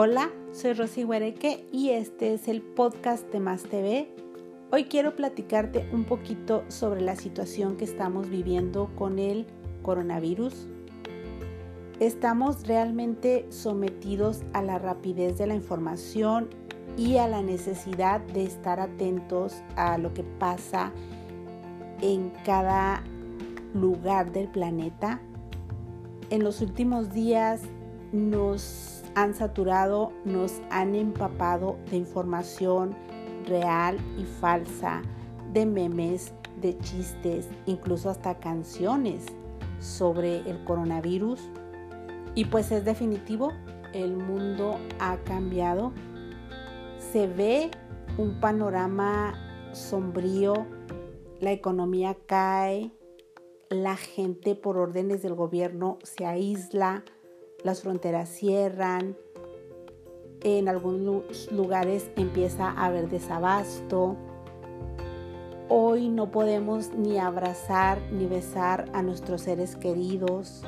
Hola, soy Rosy Huereque y este es el podcast de Más TV. Hoy quiero platicarte un poquito sobre la situación que estamos viviendo con el coronavirus. Estamos realmente sometidos a la rapidez de la información y a la necesidad de estar atentos a lo que pasa en cada lugar del planeta. En los últimos días nos han saturado, nos han empapado de información real y falsa, de memes, de chistes, incluso hasta canciones sobre el coronavirus. Y pues es definitivo, el mundo ha cambiado. Se ve un panorama sombrío, la economía cae, la gente por órdenes del gobierno se aísla, las fronteras cierran, en algunos lugares empieza a haber desabasto. Hoy no podemos ni abrazar ni besar a nuestros seres queridos.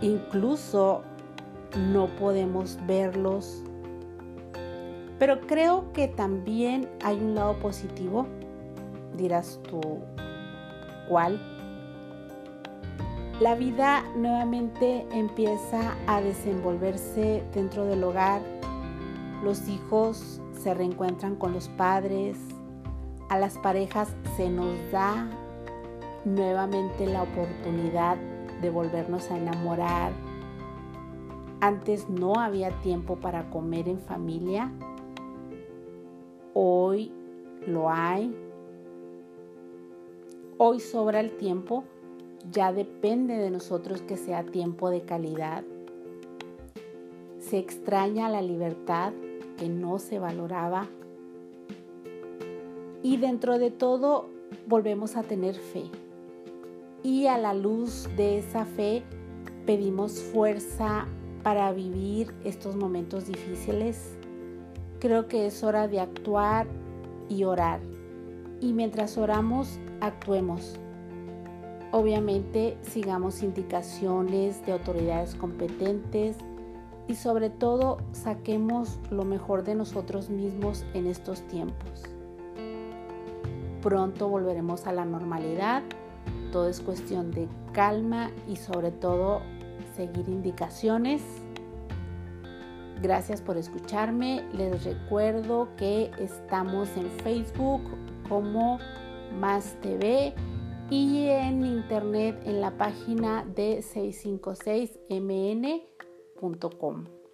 Incluso no podemos verlos. Pero creo que también hay un lado positivo. Dirás tú, ¿cuál? La vida nuevamente empieza a desenvolverse dentro del hogar. Los hijos se reencuentran con los padres. A las parejas se nos da nuevamente la oportunidad de volvernos a enamorar. Antes no había tiempo para comer en familia. Hoy lo hay. Hoy sobra el tiempo ya depende de nosotros que sea tiempo de calidad. Se extraña la libertad que no se valoraba. Y dentro de todo volvemos a tener fe. Y a la luz de esa fe pedimos fuerza para vivir estos momentos difíciles. Creo que es hora de actuar y orar. Y mientras oramos, actuemos Obviamente sigamos indicaciones de autoridades competentes y sobre todo saquemos lo mejor de nosotros mismos en estos tiempos. Pronto volveremos a la normalidad, todo es cuestión de calma y sobre todo seguir indicaciones. Gracias por escucharme. Les recuerdo que estamos en Facebook como Más TV y en internet en la página de 656mn.com.